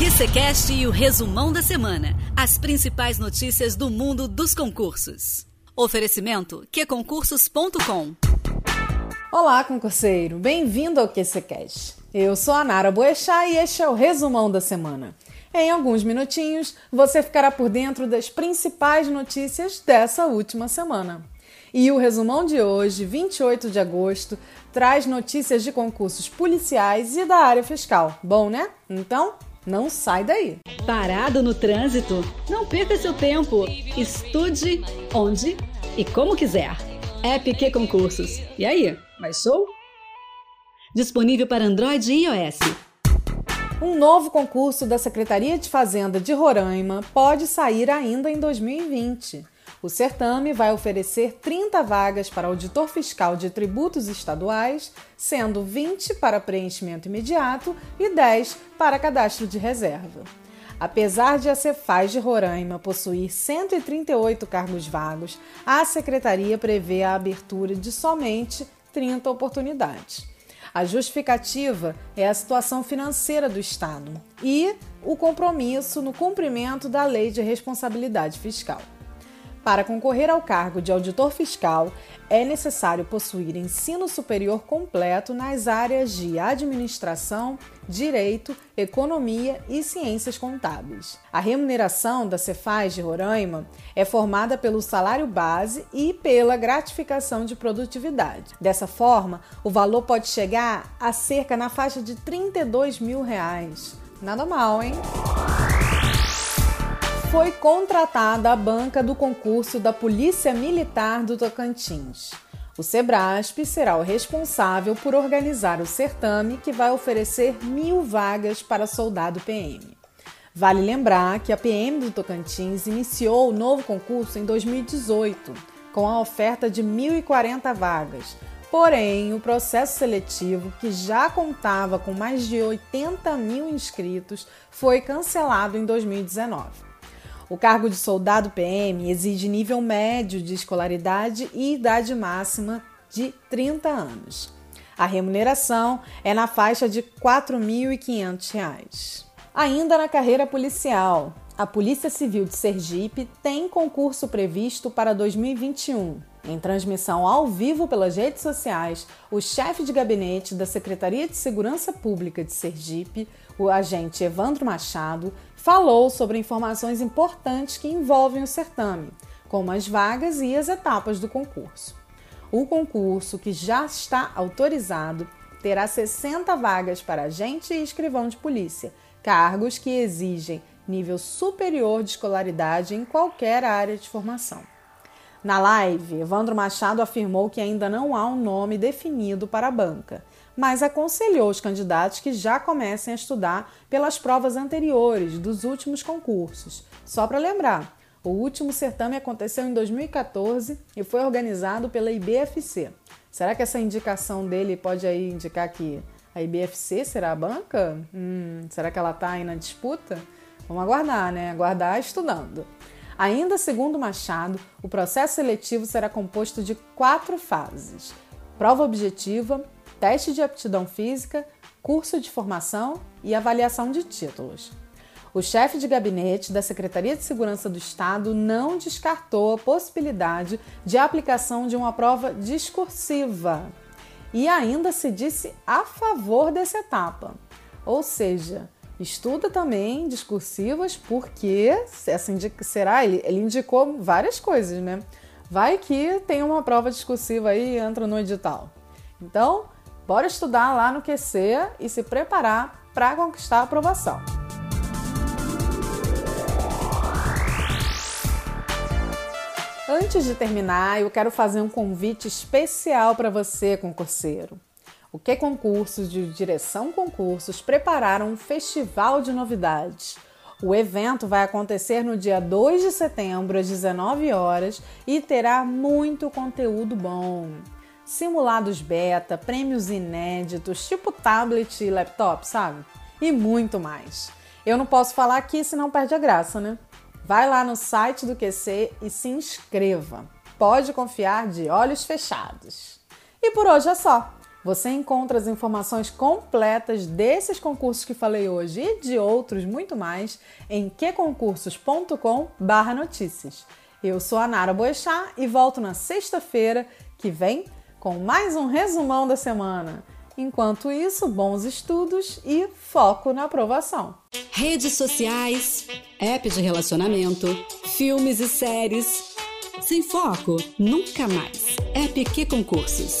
QCCast e o resumão da semana. As principais notícias do mundo dos concursos. Oferecimento qconcursos.com Olá, concurseiro. Bem-vindo ao QCCast. Eu sou a Nara Boechat e este é o resumão da semana. Em alguns minutinhos, você ficará por dentro das principais notícias dessa última semana. E o resumão de hoje, 28 de agosto, traz notícias de concursos policiais e da área fiscal. Bom, né? Então, não sai daí. Parado no trânsito? Não perca seu tempo. Estude onde e como quiser. App Q Concursos. E aí, mais show? Disponível para Android e iOS. Um novo concurso da Secretaria de Fazenda de Roraima pode sair ainda em 2020. O certame vai oferecer 30 vagas para auditor fiscal de tributos estaduais, sendo 20 para preenchimento imediato e 10 para cadastro de reserva. Apesar de a Cefaz de Roraima possuir 138 cargos vagos, a secretaria prevê a abertura de somente 30 oportunidades. A justificativa é a situação financeira do Estado e o compromisso no cumprimento da Lei de Responsabilidade Fiscal. Para concorrer ao cargo de auditor fiscal, é necessário possuir ensino superior completo nas áreas de administração, direito, economia e ciências contábeis. A remuneração da Cefaz de Roraima é formada pelo salário base e pela gratificação de produtividade. Dessa forma, o valor pode chegar a cerca na faixa de 32 mil reais. Nada mal, hein? Foi contratada a banca do concurso da Polícia Militar do Tocantins. O Sebrasp será o responsável por organizar o certame que vai oferecer mil vagas para soldado PM. Vale lembrar que a PM do Tocantins iniciou o novo concurso em 2018, com a oferta de 1.040 vagas. Porém, o processo seletivo, que já contava com mais de 80 mil inscritos, foi cancelado em 2019. O cargo de soldado PM exige nível médio de escolaridade e idade máxima de 30 anos. A remuneração é na faixa de R$ 4.500. Ainda na carreira policial, a Polícia Civil de Sergipe tem concurso previsto para 2021. Em transmissão ao vivo pelas redes sociais, o chefe de gabinete da Secretaria de Segurança Pública de Sergipe, o agente Evandro Machado, falou sobre informações importantes que envolvem o certame, como as vagas e as etapas do concurso. O concurso, que já está autorizado, terá 60 vagas para agente e escrivão de polícia, cargos que exigem nível superior de escolaridade em qualquer área de formação. Na live, Evandro Machado afirmou que ainda não há um nome definido para a banca, mas aconselhou os candidatos que já comecem a estudar pelas provas anteriores dos últimos concursos. Só para lembrar, o último certame aconteceu em 2014 e foi organizado pela IBFC. Será que essa indicação dele pode aí indicar que a IBFC será a banca? Hum, será que ela está aí na disputa? Vamos aguardar, né? Aguardar estudando. Ainda segundo Machado, o processo seletivo será composto de quatro fases: prova objetiva, teste de aptidão física, curso de formação e avaliação de títulos. O chefe de gabinete da Secretaria de Segurança do Estado não descartou a possibilidade de aplicação de uma prova discursiva e ainda se disse a favor dessa etapa. Ou seja, Estuda também discursivas, porque essa indica, será ele, ele indicou várias coisas, né? Vai que tem uma prova discursiva aí e entra no edital. Então, bora estudar lá no QC e se preparar para conquistar a aprovação. Antes de terminar, eu quero fazer um convite especial para você, concurseiro. O que concursos de direção concursos prepararam um festival de novidades. O evento vai acontecer no dia 2 de setembro às 19 horas e terá muito conteúdo bom. Simulados beta, prêmios inéditos, tipo tablet e laptop, sabe? E muito mais. Eu não posso falar aqui senão perde a graça, né? Vai lá no site do QC e se inscreva. Pode confiar de olhos fechados. E por hoje é só. Você encontra as informações completas desses concursos que falei hoje e de outros muito mais em queconcursos.com/notícias. Eu sou a Nara Boechat e volto na sexta-feira que vem com mais um resumão da semana. Enquanto isso, bons estudos e foco na aprovação. Redes sociais, app de relacionamento, filmes e séries. Sem foco, nunca mais. App que concursos.